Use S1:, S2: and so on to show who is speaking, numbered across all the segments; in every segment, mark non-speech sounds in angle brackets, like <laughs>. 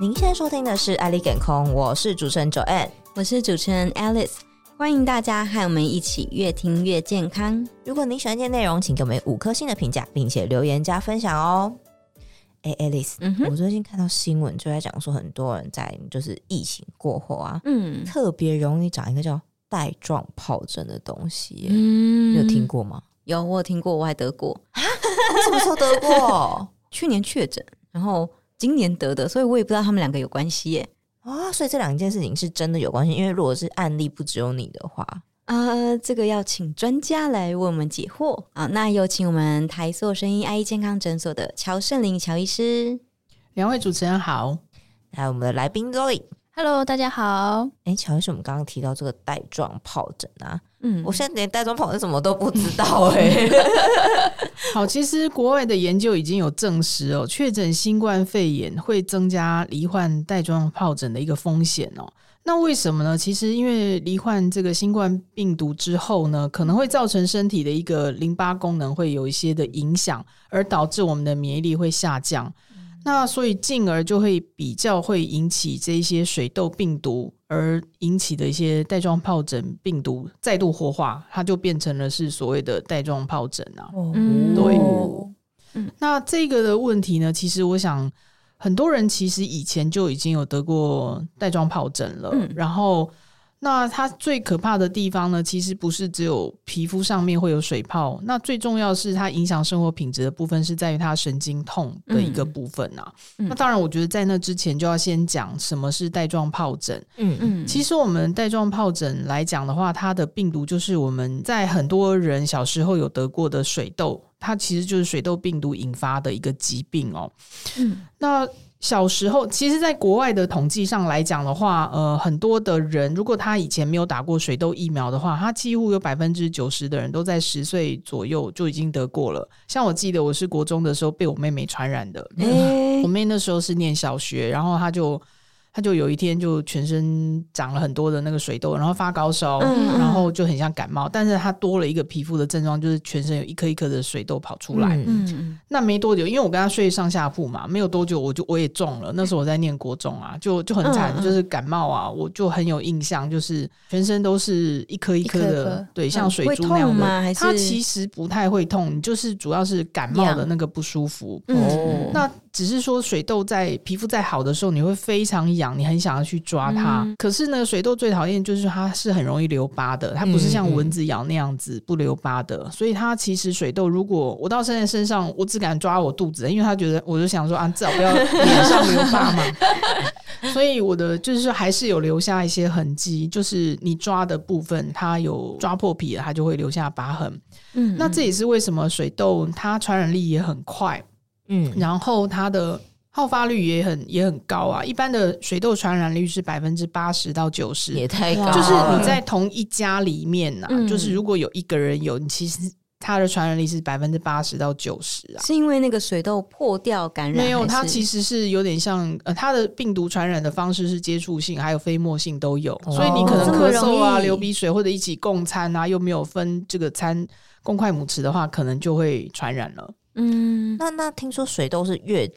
S1: 您现在收听的是《爱丽健空》，我是主持人 Joanne，
S2: 我是主持人 Alice，欢迎大家和我们一起越听越健康。
S1: 如果您喜欢今天内容，请给我们五颗星的评价，并且留言加分享哦。哎，Alice，嗯，我最近看到新闻就在讲说，很多人在就是疫情过后啊，嗯，特别容易长一个叫带状疱疹的东西，嗯，你有听过吗？
S2: 有，我有听过，我还得过啊？
S1: 你什么时候得过？<laughs> <laughs>
S2: 去年确诊，然后。今年得的，所以我也不知道他们两个有关系耶。
S1: 啊、哦，所以这两件事情是真的有关系。因为如果是案例不只有你的话，
S2: 呃，这个要请专家来为我们解惑啊。那有请我们台塑声音爱医健康诊所的乔胜林乔医师。
S3: 两位主持人好，
S1: 还有我们的来宾 Zoe。
S4: Hello，大家好。
S1: 哎，乔医生，我们刚刚提到这个带状疱疹啊。嗯，我现在连带状疱疹什么都不知道哎、欸。<laughs>
S3: 好，其实国外的研究已经有证实哦，确诊新冠肺炎会增加罹患带状疱疹的一个风险哦。那为什么呢？其实因为罹患这个新冠病毒之后呢，可能会造成身体的一个淋巴功能会有一些的影响，而导致我们的免疫力会下降。那所以进而就会比较会引起这一些水痘病毒而引起的一些带状疱疹病毒再度活化，它就变成了是所谓的带状疱疹啊。哦，对。嗯，那这个的问题呢，其实我想很多人其实以前就已经有得过带状疱疹了，嗯，然后。那它最可怕的地方呢，其实不是只有皮肤上面会有水泡，那最重要是它影响生活品质的部分是在于它神经痛的一个部分啊。嗯、那当然，我觉得在那之前就要先讲什么是带状疱疹。嗯嗯，其实我们带状疱疹来讲的话，它的病毒就是我们在很多人小时候有得过的水痘，它其实就是水痘病毒引发的一个疾病哦。嗯，那。小时候，其实，在国外的统计上来讲的话，呃，很多的人如果他以前没有打过水痘疫苗的话，他几乎有百分之九十的人都在十岁左右就已经得过了。像我记得我是国中的时候被我妹妹传染的，欸、我妹那时候是念小学，然后她就。他就有一天就全身长了很多的那个水痘，然后发高烧，嗯、然后就很像感冒，但是他多了一个皮肤的症状，就是全身有一颗一颗的水痘跑出来。嗯，那没多久，因为我跟他睡上下铺嘛，没有多久我就我也中了。那时候我在念国中啊，就就很惨，嗯、就是感冒啊，我就很有印象，就是全身都是一颗一颗的，颗颗对，像水珠那样的。会痛吗？还是？它其实不太会痛，就是主要是感冒的那个不舒服。哦、嗯，那。只是说水痘在皮肤在好的时候，你会非常痒，你很想要去抓它。嗯、可是呢，水痘最讨厌就是它是很容易留疤的，它不是像蚊子咬那样子不留疤的。嗯嗯、所以它其实水痘，如果我到现在身上，我只敢抓我肚子，因为他觉得我就想说啊，至少不要脸上留疤嘛。<laughs> 所以我的就是还是有留下一些痕迹，就是你抓的部分，它有抓破皮了，它就会留下疤痕。嗯，那这也是为什么水痘它传染力也很快。嗯，然后它的好发率也很也很高啊。一般的水痘传染率是百分之八十到九十，
S1: 也太高。
S3: 就是你在同一家里面呐、啊，嗯、就是如果有一个人有，你其实它的传染力是百分之八十到九十啊。
S2: 是因为那个水痘破掉感染？没有，
S3: 它其实是有点像呃，它的病毒传染的方式是接触性，还有飞沫性都有。哦、所以你可能咳嗽啊、流鼻水或者一起共餐啊，又没有分这个餐公筷母匙的话，可能就会传染了。
S1: 嗯，那那听说水痘是越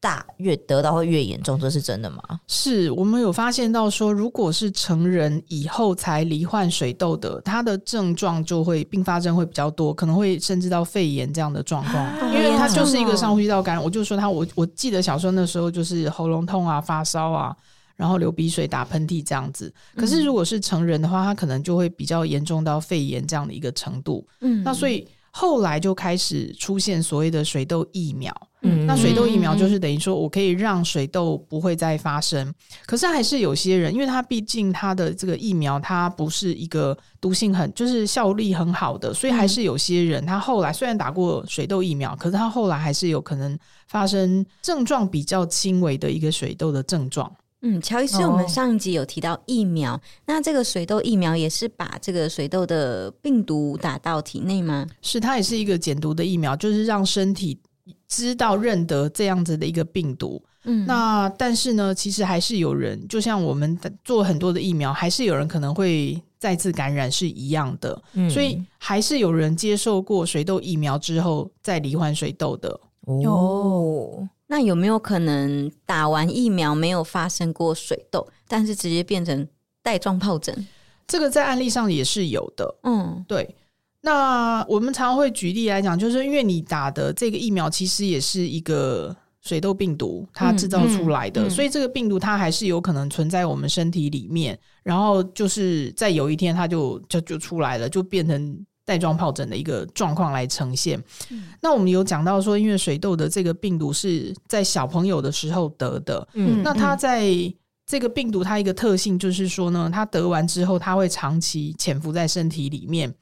S1: 大越得到会越严重，这是真的吗？
S3: 是我们有发现到说，如果是成人以后才罹患水痘的，他的症状就会并发症会比较多，可能会甚至到肺炎这样的状况，啊、因为他就是一个上呼吸道感染。我就说他，我我记得小时候那时候就是喉咙痛啊、发烧啊，然后流鼻水、打喷嚏这样子。可是如果是成人的话，他可能就会比较严重到肺炎这样的一个程度。嗯，那所以。后来就开始出现所谓的水痘疫苗，嗯，那水痘疫苗就是等于说我可以让水痘不会再发生。可是还是有些人，因为他毕竟他的这个疫苗，它不是一个毒性很，就是效力很好的，所以还是有些人他后来虽然打过水痘疫苗，可是他后来还是有可能发生症状比较轻微的一个水痘的症状。
S2: 嗯，乔医师，我们上一集有提到疫苗，哦、那这个水痘疫苗也是把这个水痘的病毒打到体内吗？
S3: 是，它也是一个减毒的疫苗，就是让身体知道认得这样子的一个病毒。嗯，那但是呢，其实还是有人，就像我们做很多的疫苗，还是有人可能会再次感染是一样的。嗯，所以还是有人接受过水痘疫苗之后再罹患水痘的。
S1: 哦。
S2: 那有没有可能打完疫苗没有发生过水痘，但是直接变成带状疱疹？
S3: 这个在案例上也是有的。嗯，对。那我们常常会举例来讲，就是因为你打的这个疫苗其实也是一个水痘病毒，它制造出来的，嗯嗯、所以这个病毒它还是有可能存在我们身体里面，然后就是在有一天它就就就出来了，就变成。带状疱疹的一个状况来呈现。嗯、那我们有讲到说，因为水痘的这个病毒是在小朋友的时候得的。嗯，那它在这个病毒，它一个特性就是说呢，它得完之后，它会长期潜伏在身体里面。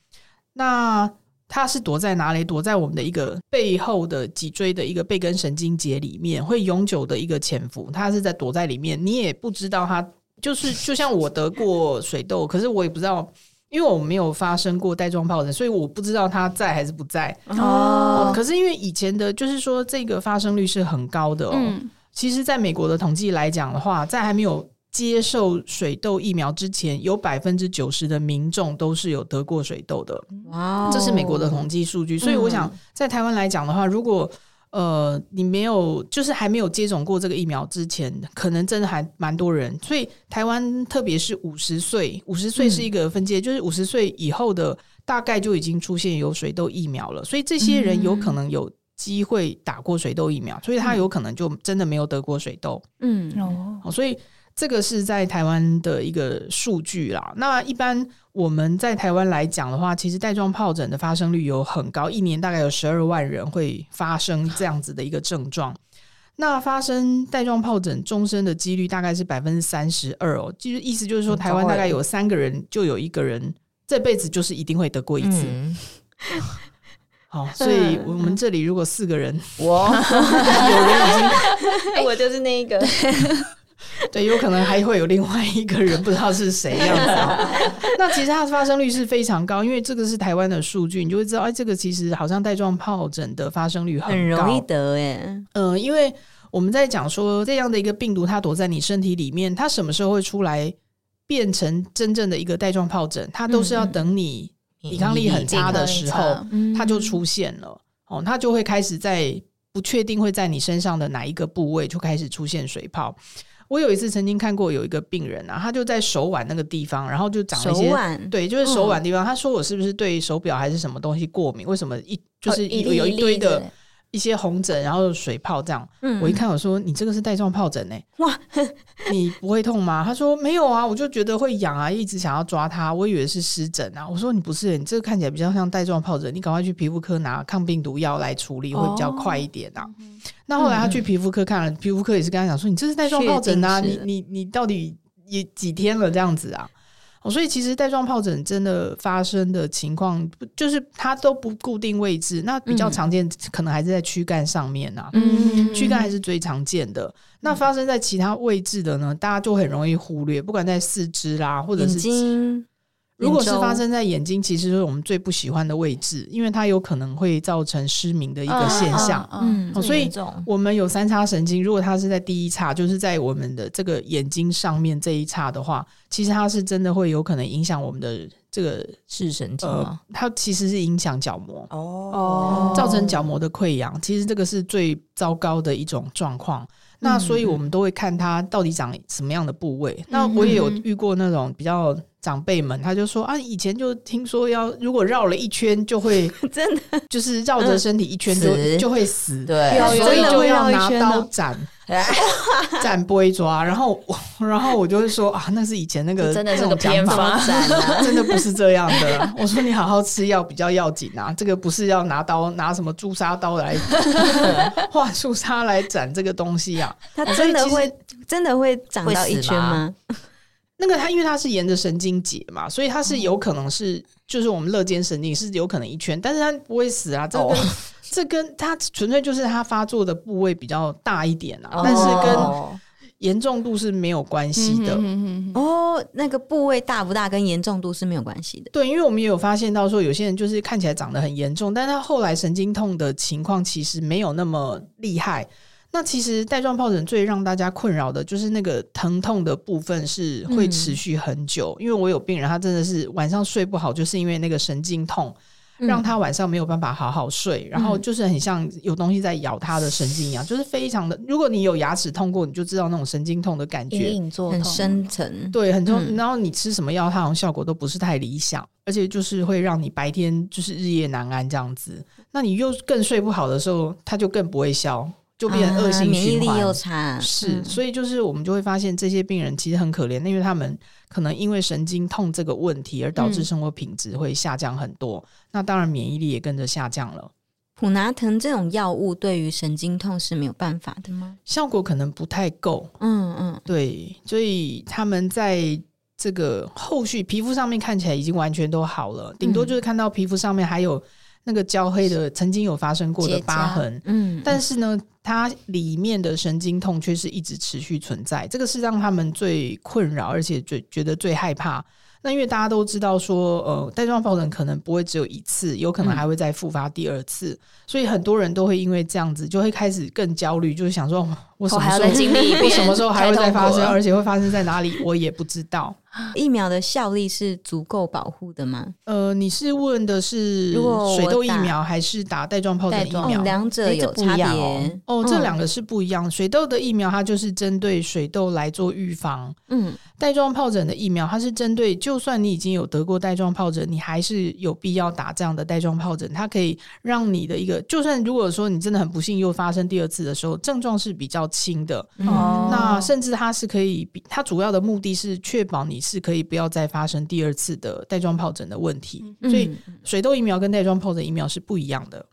S3: 那它是躲在哪里？躲在我们的一个背后的脊椎的一个背根神经节里面，会永久的一个潜伏。它是在躲在里面，你也不知道它就是就像我得过水痘，可是我也不知道。因为我没有发生过带状疱疹，所以我不知道它在还是不在。哦，可是因为以前的，就是说这个发生率是很高的哦。嗯，其实，在美国的统计来讲的话，在还没有接受水痘疫苗之前，有百分之九十的民众都是有得过水痘的。哇，这是美国的统计数据。所以，我想在台湾来讲的话，如果呃，你没有，就是还没有接种过这个疫苗之前，可能真的还蛮多人。所以台湾，特别是五十岁，五十岁是一个分界，嗯、就是五十岁以后的，大概就已经出现有水痘疫苗了。所以这些人有可能有机会打过水痘疫苗，嗯、所以他有可能就真的没有得过水痘。嗯，哦，所以。这个是在台湾的一个数据啦。那一般我们在台湾来讲的话，其实带状疱疹的发生率有很高，一年大概有十二万人会发生这样子的一个症状。那发生带状疱疹终身的几率大概是百分之三十二哦，就是意思就是说，台湾大概有三个人就有一个人这辈子就是一定会得过一次。嗯、好，所以我们 <laughs> 这里如果四个人，我 <laughs> 有人已经，<laughs>
S2: 我就是那一个。<laughs>
S3: 对，有可能还会有另外一个人不知道是谁样子啊。<laughs> 那其实它的发生率是非常高，因为这个是台湾的数据，你就会知道，哎，这个其实好像带状疱疹的发生率很高，
S2: 很容易得哎。
S3: 嗯、呃，因为我们在讲说这样的一个病毒，它躲在你身体里面，它什么时候会出来变成真正的一个带状疱疹？它都是要等你抵抗力很差的时候，它就出现了。哦，它就会开始在不确定会在你身上的哪一个部位就开始出现水泡。我有一次曾经看过有一个病人啊，他就在手腕那个地方，然后就长了一些，腕对，就是手腕地方。嗯、他说我是不是对手表还是什么东西过敏？为什么一就是一有一堆的。一些红疹，然后水泡这样。嗯，我一看，我说你这个是带状疱疹呢？哇，<laughs> 你不会痛吗？他说没有啊，我就觉得会痒啊，一直想要抓它，我以为是湿疹啊。我说你不是，你这个看起来比较像带状疱疹，你赶快去皮肤科拿抗病毒药来处理，会比较快一点啊。哦、那后来他去皮肤科看了，皮肤科也是跟他讲说，你这是带状疱疹啊，你你你到底也几天了这样子啊？哦，所以其实带状疱疹真的发生的情况，就是它都不固定位置，那比较常见可能还是在躯干上面啊，嗯，躯干还是最常见的。那发生在其他位置的呢，大家就很容易忽略，不管在四肢啦，或者是。如果是发生在眼睛，其实是我们最不喜欢的位置，因为它有可能会造成失明的一个现象。嗯，所以我们有三叉神经，如果它是在第一叉，就是在我们的这个眼睛上面这一叉的话，其实它是真的会有可能影响我们的这个
S1: 视神经吗？
S3: 它其实是影响角膜哦，造成角膜的溃疡。其实这个是最糟糕的一种状况。那所以我们都会看它到底长什么样的部位。那我也有遇过那种比较。长辈们，他就说啊，以前就听说要如果绕了一圈就会 <laughs> 真的。就是绕着身体一圈就死就会死，对，所以就要拿刀斩。<laughs> 斩背抓，然后然后我就会说啊，那是以前那个
S1: 真的是个偏方，<laughs>
S3: 真的不是这样的。我说你好好吃药比较要紧啊，这个不是要拿刀拿什么朱砂刀来画朱砂来斩这个东西啊，
S2: 它真的会真的会长到一圈吗？
S3: 那个它因为它是沿着神经节嘛，所以它是有可能是，就是我们肋间神经是有可能一圈，但是它不会死啊。这跟、oh. <laughs> 这跟它纯粹就是它发作的部位比较大一点啊，oh. 但是跟严重度是没有关系的。
S2: 哦，oh, 那个部位大不大跟严重度是没有关系的。
S3: 对，因为我们也有发现到说，有些人就是看起来长得很严重，但是他后来神经痛的情况其实没有那么厉害。那其实带状疱疹最让大家困扰的就是那个疼痛的部分是会持续很久，嗯、因为我有病人他真的是晚上睡不好，就是因为那个神经痛，让他晚上没有办法好好睡，然后就是很像有东西在咬他的神经一样，就是非常的。如果你有牙齿痛过，你就知道那种神经痛的感觉，
S2: 很深层，
S3: 对，很重。然后你吃什么药，它好像效果都不是太理想，而且就是会让你白天就是日夜难安这样子。那你又更睡不好的时候，它就更不会消。就变成恶性循环，啊，免疫力
S2: 又差，
S3: 是，所以就是我们就会发现这些病人其实很可怜，因为他们可能因为神经痛这个问题而导致生活品质会下降很多，嗯、那当然免疫力也跟着下降了。
S2: 普拿疼这种药物对于神经痛是没有办法的吗？
S3: 效果可能不太够，嗯嗯，对，所以他们在这个后续皮肤上面看起来已经完全都好了，顶多就是看到皮肤上面还有。那个焦黑的曾经有发生过的疤痕，嗯，但是呢，它里面的神经痛却是一直持续存在，这个是让他们最困扰，而且最觉得最害怕。那因为大家都知道说，呃，带状疱疹可能不会只有一次，有可能还会再复发第二次，嗯，所以很多人都会因为这样子就会开始更焦虑，就是想说，我什么时候还经历，<laughs> 我什么时候还会再发生，而且会发生在哪里，我也不知道。<gasps>
S2: 疫苗的效力是足够保护的吗？
S3: 呃，你是问的是水痘疫苗还是打带状疱疹疫苗？
S2: 两者有差别
S3: 哦。这两个是不一样。水痘的疫苗它就是针对水痘来做预防。嗯，带状疱疹的疫苗它是针对，就算你已经有得过带状疱疹，你还是有必要打这样的带状疱疹。它可以让你的一个，就算如果说你真的很不幸又发生第二次的时候，症状是比较轻的。哦，那甚至它是可以比，它主要的目的是确保你。是可以不要再发生第二次的带状疱疹的问题，所以水痘疫苗跟带状疱疹疫苗是不一样的。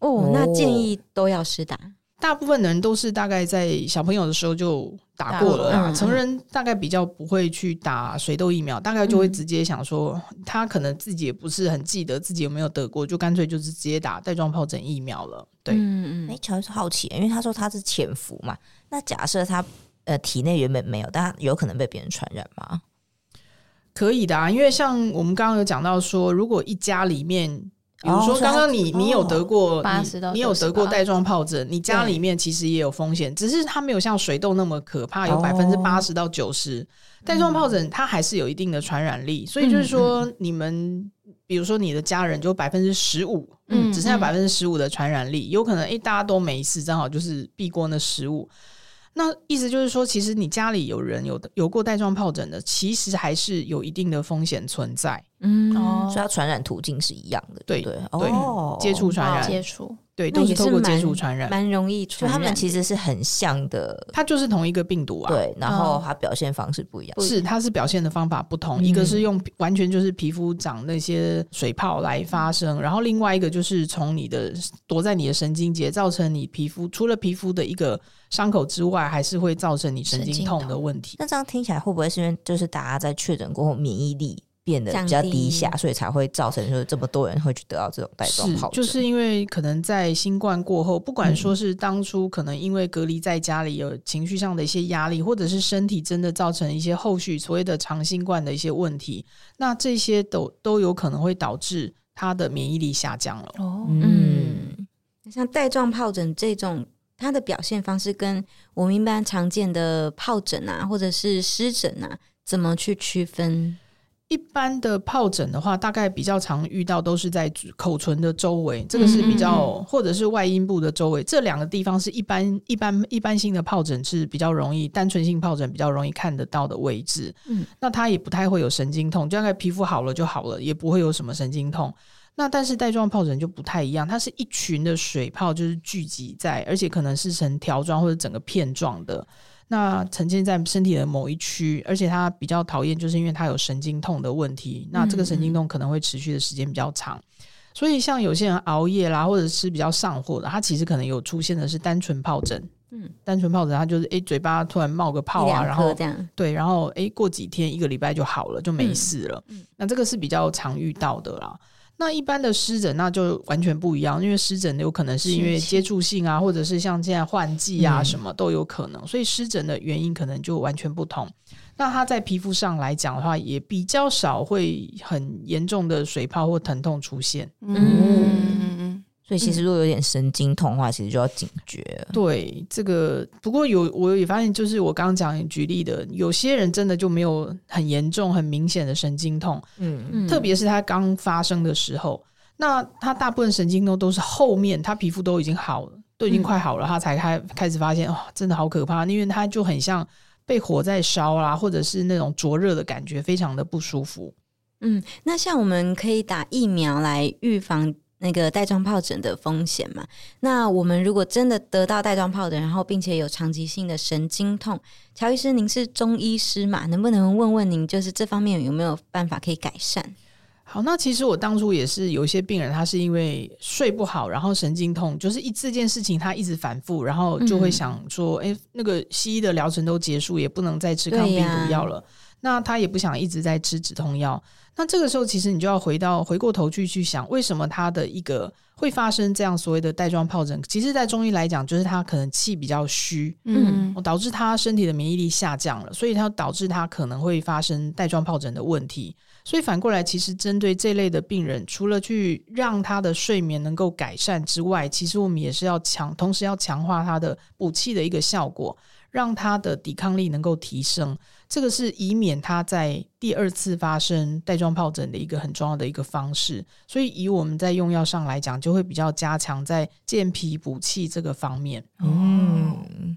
S2: 哦，那建议都要施打。
S3: 大部分的人都是大概在小朋友的时候就打过了啦，成人大概比较不会去打水痘疫苗，大概就会直接想说，他可能自己也不是很记得自己有没有得过，就干脆就是直接打带状疱疹疫苗了。对，
S1: 嗯嗯。哎，乔是好奇，因为他说他是潜伏嘛，那假设他呃体内原本没有，但他有可能被别人传染吗？
S3: 可以的啊，因为像我们刚刚有讲到说，如果一家里面，比如说刚刚你你有得过，你有得过带状疱疹，你家里面其实也有风险，只是它没有像水痘那么可怕，有百分之八十到九十。带状疱疹它还是有一定的传染力，所以就是说，你们比如说你的家人就百分之十五，嗯，只剩下百分之十五的传染力，有可能诶大家都没事，正好就是避过那十五。那意思就是说，其实你家里有人有有过带状疱疹的，其实还是有一定的风险存在。
S1: 嗯，哦，所以它传染途径是一样的，
S3: 对
S1: 对
S3: 对，接触传染，
S4: 接触。
S3: 对，都是透过接触传染，
S2: 蛮容易传染。
S1: 他们其实是很像的，
S3: 它就是同一个病毒啊。
S1: 对，然后它表现方式不一样，
S3: 是它是表现的方法不同。一个是用完全就是皮肤长那些水泡来发生，然后另外一个就是从你的躲在你的神经节，造成你皮肤除了皮肤的一个伤口之外，还是会造成你神经痛的问题。
S1: 那这样听起来会不会是因为就是大家在确诊过后免疫力变得比较低下，所以才会造成就是这么多人会去得到这种带状疱疹。
S3: 就是因为可能在新冠过后，不管说是当初可能因为隔离在家里有情绪上的一些压力，或者是身体真的造成一些后续所谓的长新冠的一些问题，那这些都都有可能会导致他的免疫力下降了。哦，
S2: 嗯，像带状疱疹这种，它的表现方式跟我们一般常见的疱疹啊，或者是湿疹啊，怎么去区分？
S3: 一般的疱疹的话，大概比较常遇到都是在口唇的周围，这个是比较或者是外阴部的周围，这两个地方是一般一般一般性的疱疹是比较容易单纯性疱疹比较容易看得到的位置。嗯，那它也不太会有神经痛，就大概皮肤好了就好了，也不会有什么神经痛。那但是带状疱疹就不太一样，它是一群的水泡就是聚集在，而且可能是成条状或者整个片状的。那呈现在身体的某一区，而且他比较讨厌，就是因为他有神经痛的问题。那这个神经痛可能会持续的时间比较长，所以像有些人熬夜啦，或者是比较上火的，他其实可能有出现的是单纯疱疹。嗯，单纯疱疹，它就是诶、欸，嘴巴突然冒个泡啊，然后这样对，然后诶、欸，过几天一个礼拜就好了，就没事了。嗯，那这个是比较常遇到的啦。那一般的湿疹那就完全不一样，因为湿疹有可能是因为接触性啊，或者是像现在换季啊什么都有可能，所以湿疹的原因可能就完全不同。那它在皮肤上来讲的话，也比较少会很严重的水泡或疼痛出现。嗯。
S1: 所以其实如果有点神经痛的话，嗯、其实就要警觉。
S3: 对这个，不过有我也发现，就是我刚刚讲举例的，有些人真的就没有很严重、很明显的神经痛。嗯嗯，特别是他刚发生的时候。那他大部分神经痛都是后面，他皮肤都已经好了，都已经快好了，他才开开始发现哦，真的好可怕，因为他就很像被火在烧啦，或者是那种灼热的感觉，非常的不舒服。
S2: 嗯，那像我们可以打疫苗来预防那个带状疱疹的风险嘛？那我们如果真的得到带状疱疹，然后并且有长期性的神经痛，乔医师，您是中医师嘛？能不能问问您，就是这方面有没有办法可以改善？
S3: 好，那其实我当初也是有一些病人，他是因为睡不好，然后神经痛，就是一这件事情他一直反复，然后就会想说，哎、嗯，那个西医的疗程都结束，也不能再吃抗病毒药了，那他也不想一直在吃止痛药。那这个时候，其实你就要回到回过头去去想，为什么他的一个会发生这样所谓的带状疱疹？其实，在中医来讲，就是他可能气比较虚，嗯，导致他身体的免疫力下降了，所以他导致他可能会发生带状疱疹的问题。所以反过来，其实针对这类的病人，除了去让他的睡眠能够改善之外，其实我们也是要强，同时要强化他的补气的一个效果，让他的抵抗力能够提升。这个是以免他在第二次发生带状疱疹的一个很重要的一个方式。所以以我们在用药上来讲，就会比较加强在健脾补气这个方面。
S1: 嗯，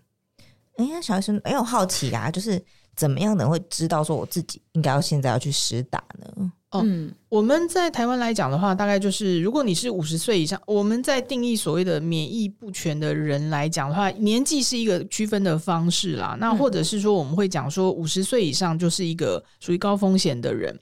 S1: 哎呀，小医生，哎，我好奇啊，就是。怎么样能会知道说我自己应该要现在要去施打呢？
S3: 哦，嗯，我们在台湾来讲的话，大概就是如果你是五十岁以上，我们在定义所谓的免疫不全的人来讲的话，年纪是一个区分的方式啦。那或者是说，我们会讲说五十岁以上就是一个属于高风险的人。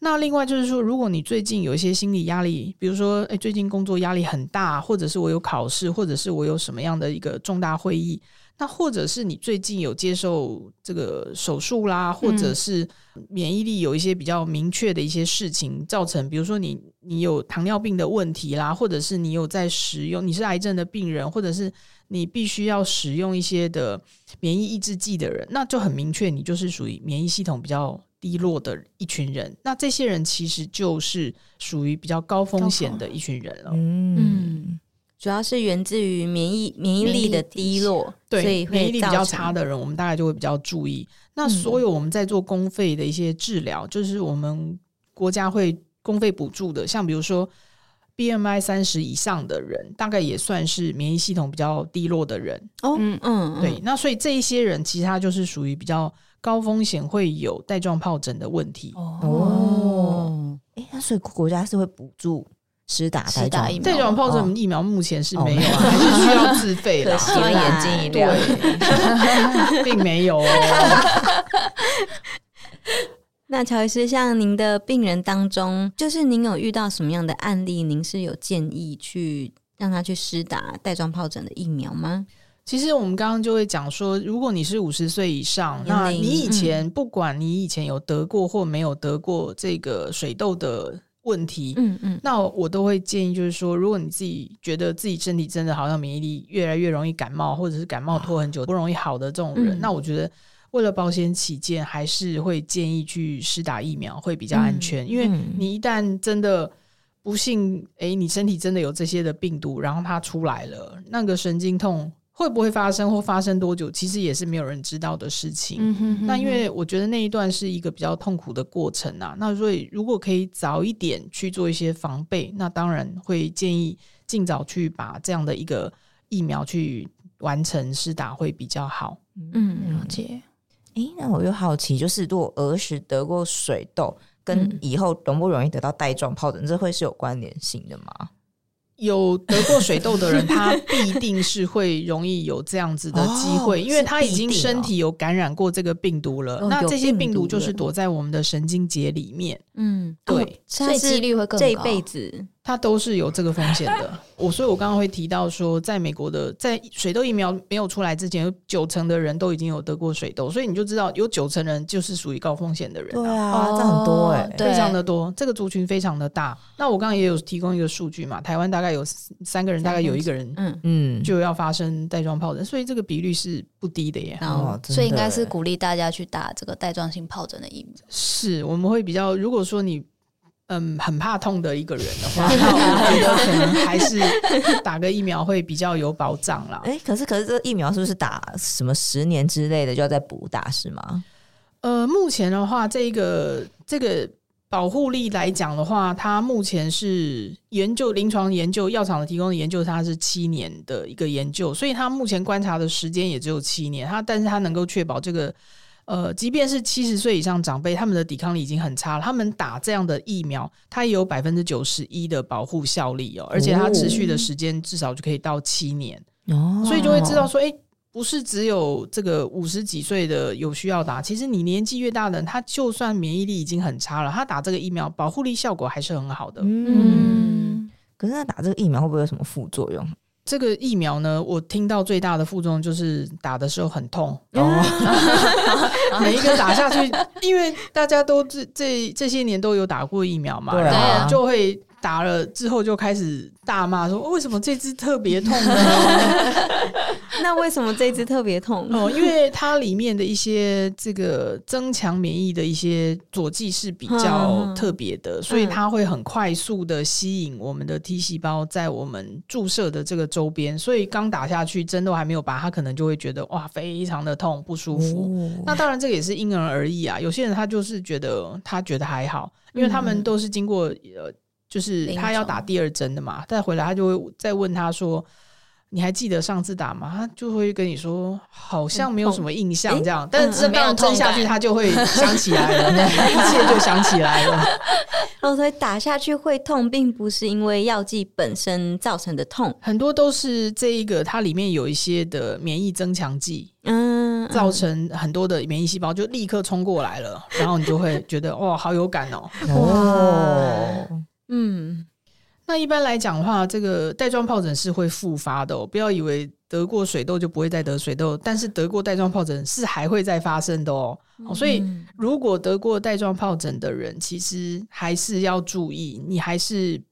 S3: 那另外就是说，如果你最近有一些心理压力，比如说，诶，最近工作压力很大，或者是我有考试，或者是我有什么样的一个重大会议。那或者是你最近有接受这个手术啦，或者是免疫力有一些比较明确的一些事情造成，比如说你你有糖尿病的问题啦，或者是你有在使用，你是癌症的病人，或者是你必须要使用一些的免疫抑制剂的人，那就很明确，你就是属于免疫系统比较低落的一群人。那这些人其实就是属于比较高风险的一群人了。嗯。
S2: 主要是源自于免疫免疫力的低落，
S3: 对，
S2: 所以
S3: 免疫力比较差的人，我们大概就会比较注意。那所有我们在做公费的一些治疗，嗯、就是我们国家会公费补助的，像比如说 BMI 三十以上的人，大概也算是免疫系统比较低落的人。哦，嗯嗯，对。那所以这一些人，其实他就是属于比较高风险，会有带状疱疹的问题。
S1: 哦，哎、欸，那所以国家是会补助。施打
S3: 带状疱疹疫苗目前是没有啊，还是需要自费的。
S1: 希望眼睛一亮，<laughs>
S3: 并没有哦。<laughs>
S2: 那乔医师，像您的病人当中，就是您有遇到什么样的案例？您是有建议去让他去施打带状疱疹的疫苗吗？
S3: 其实我们刚刚就会讲说，如果你是五十岁以上，那你以前不管你以前有得过或没有得过这个水痘的。问题，嗯嗯，那我都会建议，就是说，如果你自己觉得自己身体真的好像免疫力越来越容易感冒，或者是感冒拖很久不容易好的这种人，嗯、那我觉得为了保险起见，还是会建议去施打疫苗会比较安全，嗯、因为你一旦真的不幸，哎、欸，你身体真的有这些的病毒，然后它出来了，那个神经痛。会不会发生或发生多久，其实也是没有人知道的事情。嗯、哼哼，那因为我觉得那一段是一个比较痛苦的过程啊。那所以如果可以早一点去做一些防备，那当然会建议尽早去把这样的一个疫苗去完成施打会比较好。
S2: 嗯，了解。
S1: 诶，那我又好奇，就是如果儿时得过水痘，跟以后容不容易得到带状疱疹，这会是有关联性的吗？
S3: 有得过水痘的人，他必定是会容易有这样子的机会，哦、因为他已经身体有感染过这个病毒了。哦、那这些病毒就是躲在我们的神经节里面。嗯，对，哦、
S2: 所以几率会更高。这一辈子。
S3: 它都是有这个风险的。我所以，我刚刚会提到说，在美国的在水痘疫苗没有出来之前，有九成的人都已经有得过水痘，所以你就知道有九成人就是属于高风险的人。
S1: 对啊，这很多哎，
S3: 非常的多，这个族群非常的大。那我刚刚也有提供一个数据嘛，台湾大概有三个人，大概有一个人，嗯嗯，就要发生带状疱疹，所以这个比率是不低的耶。
S4: 哦，所以应该是鼓励大家去打这个带状性疱疹的疫苗。
S3: 是，我们会比较，如果说你。嗯，很怕痛的一个人的话，<laughs> 那我觉得可能还是打个疫苗会比较有保障啦。
S1: 哎、欸，可是可是这疫苗是不是打什么十年之类的就要再补打是吗？
S3: 呃，目前的话，这个这个保护力来讲的话，它目前是研究临床研究药厂的提供的研究，它是七年的一个研究，所以它目前观察的时间也只有七年。它但是它能够确保这个，呃，即便是七十岁以上长辈，他们的抵抗力已经很差了，他们打这样的疫苗，它也有百分之九十一的保护效力哦，而且它持续的时间至少就可以到七年哦，所以就会知道说，哎。不是只有这个五十几岁的有需要打，其实你年纪越大的人，他就算免疫力已经很差了，他打这个疫苗保护力效果还是很好的。
S1: 嗯，可是他打这个疫苗会不会有什么副作用？
S3: 这个疫苗呢，我听到最大的副作用就是打的时候很痛。
S1: 哦，<laughs>
S3: 每一个打下去，因为大家都这这这些年都有打过疫苗嘛，对啊，然后就会打了之后就开始大骂说，为什么这支特别痛呢？<laughs> <laughs>
S2: 那为什么这只特别痛？
S3: 哦，因为它里面的一些这个增强免疫的一些佐剂是比较特别的，所以它会很快速的吸引我们的 T 细胞在我们注射的这个周边，所以刚打下去针都还没有拔，它可能就会觉得哇，非常的痛不舒服。哦、那当然这个也是因人而异啊，有些人他就是觉得他觉得还好，因为他们都是经过呃，就是他要打第二针的嘛，再回来他就会再问他说。你还记得上次打吗？他就会跟你说，好像没有什么印象这样，但是刚针下去，他就会想起来了，<laughs> 一切就想起来了。<laughs>
S2: 哦，所以打下去会痛，并不是因为药剂本身造成的痛，
S3: 很多都是这一个它里面有一些的免疫增强剂，嗯，造成很多的免疫细胞就立刻冲过来了，然后你就会觉得哇，好有感哦，哦，嗯。那一般来讲的话，这个带状疱疹是会复发的哦，不要以为得过水痘就不会再得水痘，但是得过带状疱疹是还会再发生的哦。嗯。所以如果得过带状疱疹的人，其实还是要注意，你还是。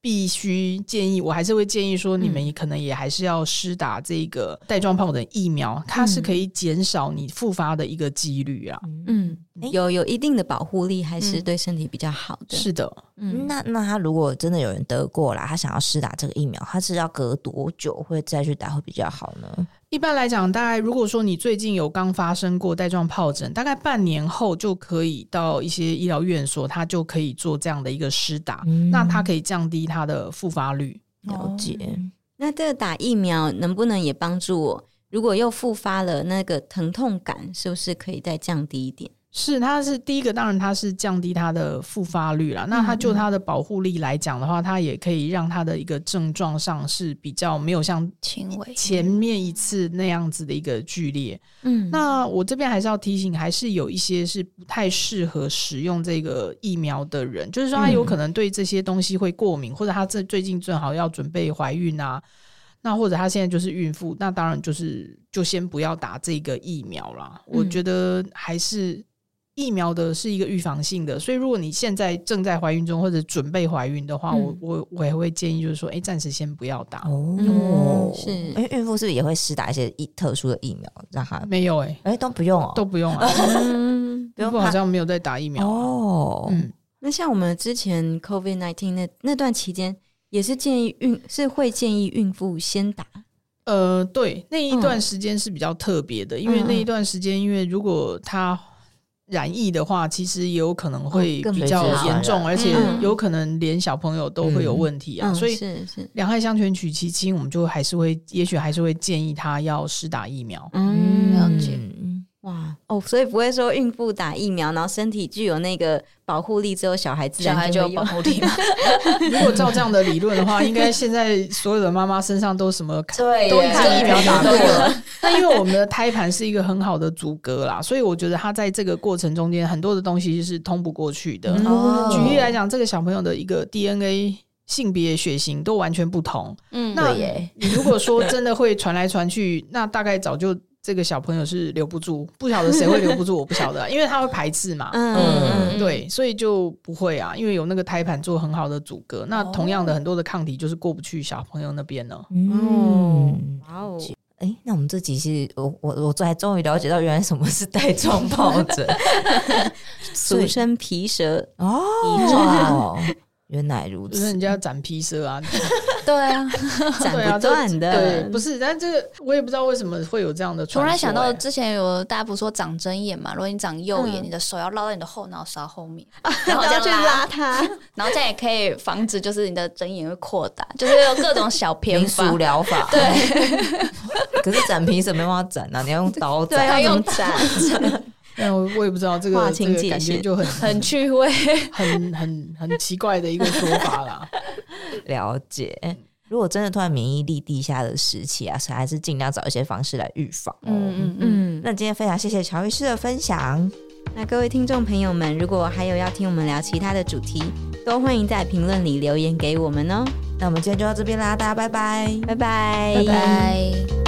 S3: 必须建议，我还是会建议说，你们可能也还是要施打这个带状疱疹疫苗，嗯，它是可以减少你复发的一个几率啊。
S2: 嗯，有有一定的保护力，还是对身体比较好的。
S3: 是的，
S1: 嗯，那那他如果真的有人得过了，他想要施打这个疫苗，他是要隔多久会再去打会比较好呢？
S3: 一般来讲，大概如果说你最近有刚发生过带状疱疹，大概半年后就可以到一些医疗院所，他就可以做这样的一个施打，嗯、那它可以降低它的复发率。
S1: 了解。哦、
S2: 那这个打疫苗能不能也帮助我？如果又复发了，那个疼痛感是不是可以再降低一点？
S3: 是，它是第一个，当然它是降低它的复发率啦。那它就它的保护力来讲的话，它也可以让它的一个症状上是比较没有像轻微前面一次那样子的一个剧烈。嗯，那我这边还是要提醒，还是有一些是不太适合使用这个疫苗的人，就是说他有可能对这些东西会过敏，或者他这最近正好要准备怀孕啊，那或者他现在就是孕妇，那当然就是就先不要打这个疫苗啦。我觉得还是。疫苗的是一个预防性的，所以如果你现在正在怀孕中或者准备怀孕的话，嗯、我我我也会建议就是说，哎，暂时先不要打
S1: 哦。嗯、是，因为孕妇是不是也会施打一些特殊的疫苗让她？
S3: 没有哎、欸，
S1: 哎都不用哦，
S3: 都不用啊。<laughs> <laughs> 孕妇好像没有在打疫苗、啊、哦。
S2: 嗯，那像我们之前 COVID nineteen 那那段期间，也是建议孕是会建议孕妇先打。
S3: 呃，对，那一段时间是比较特别的，嗯、因为那一段时间，因为如果她。染疫的话，其实也有可能会比较严重，而且有可能连小朋友都会有问题啊。所以是是两害相权取其轻，我们就还是会，也许还是会建议他要施打疫苗。
S2: 嗯，了解。哇哦，所以不会说孕妇打疫苗，然后身体具有那个保护力之后，小孩自然就有保护力。<laughs>
S3: 如果照这样的理论的话，应该现在所有的妈妈身上都什么 <laughs> 对都已经疫苗打过了。那 <laughs> 因为我们的胎盘是一个很好的阻隔啦，所以我觉得它在这个过程中间很多的东西是通不过去的。哦、举例来讲，这个小朋友的一个 DNA 性别血型都完全不同。嗯，那你如果说真的会传来传去，那大概早就。这个小朋友是留不住，不晓得谁会留不住，我不晓得，<laughs> 因为他会排斥嘛，嗯，对，所以就不会啊，因为有那个胎盘做很好的阻隔，那同样的很多的抗体就是过不去小朋友那边呢。嗯，
S1: 哇哦，哎，那我们这集是我我我才终于了解到原来什么是带状疱疹 <laughs> <laughs>
S2: 俗称皮蛇
S1: 哦，原来如此，
S3: 就是人家斩皮蛇啊。
S4: 对啊，<laughs>
S2: 斩不断的。
S3: 对，不是，但这个我也不知道为什么会有这样的。
S4: 突然想到之前有大家不是说长针眼嘛？如果你长右眼，你的手要绕到你的后脑勺后面，<laughs> 然后这样去拉它，然后这样也可以防止就是你的针眼会扩大，就是有各种小偏方
S1: 民俗疗法。
S4: 对，<laughs>
S1: 可是斩皮蛇没办法斩啊，你要用刀斩，
S2: 要用斩。
S3: 那我我也不知道这个这个感觉就很
S4: 很趣味，
S3: 很很很奇怪的一个说法啦。<laughs>
S1: 了解，如果真的突然免疫力低下的时期啊，还是尽量找一些方式来预防。嗯嗯嗯。那今天非常谢谢乔医师的分享。
S2: 那各位听众朋友们，如果还有要听我们聊其他的主题，都欢迎在评论里留言给我们哦。
S1: 那我们今天就到这边啦，大家拜拜，
S2: 拜拜，
S4: 拜拜。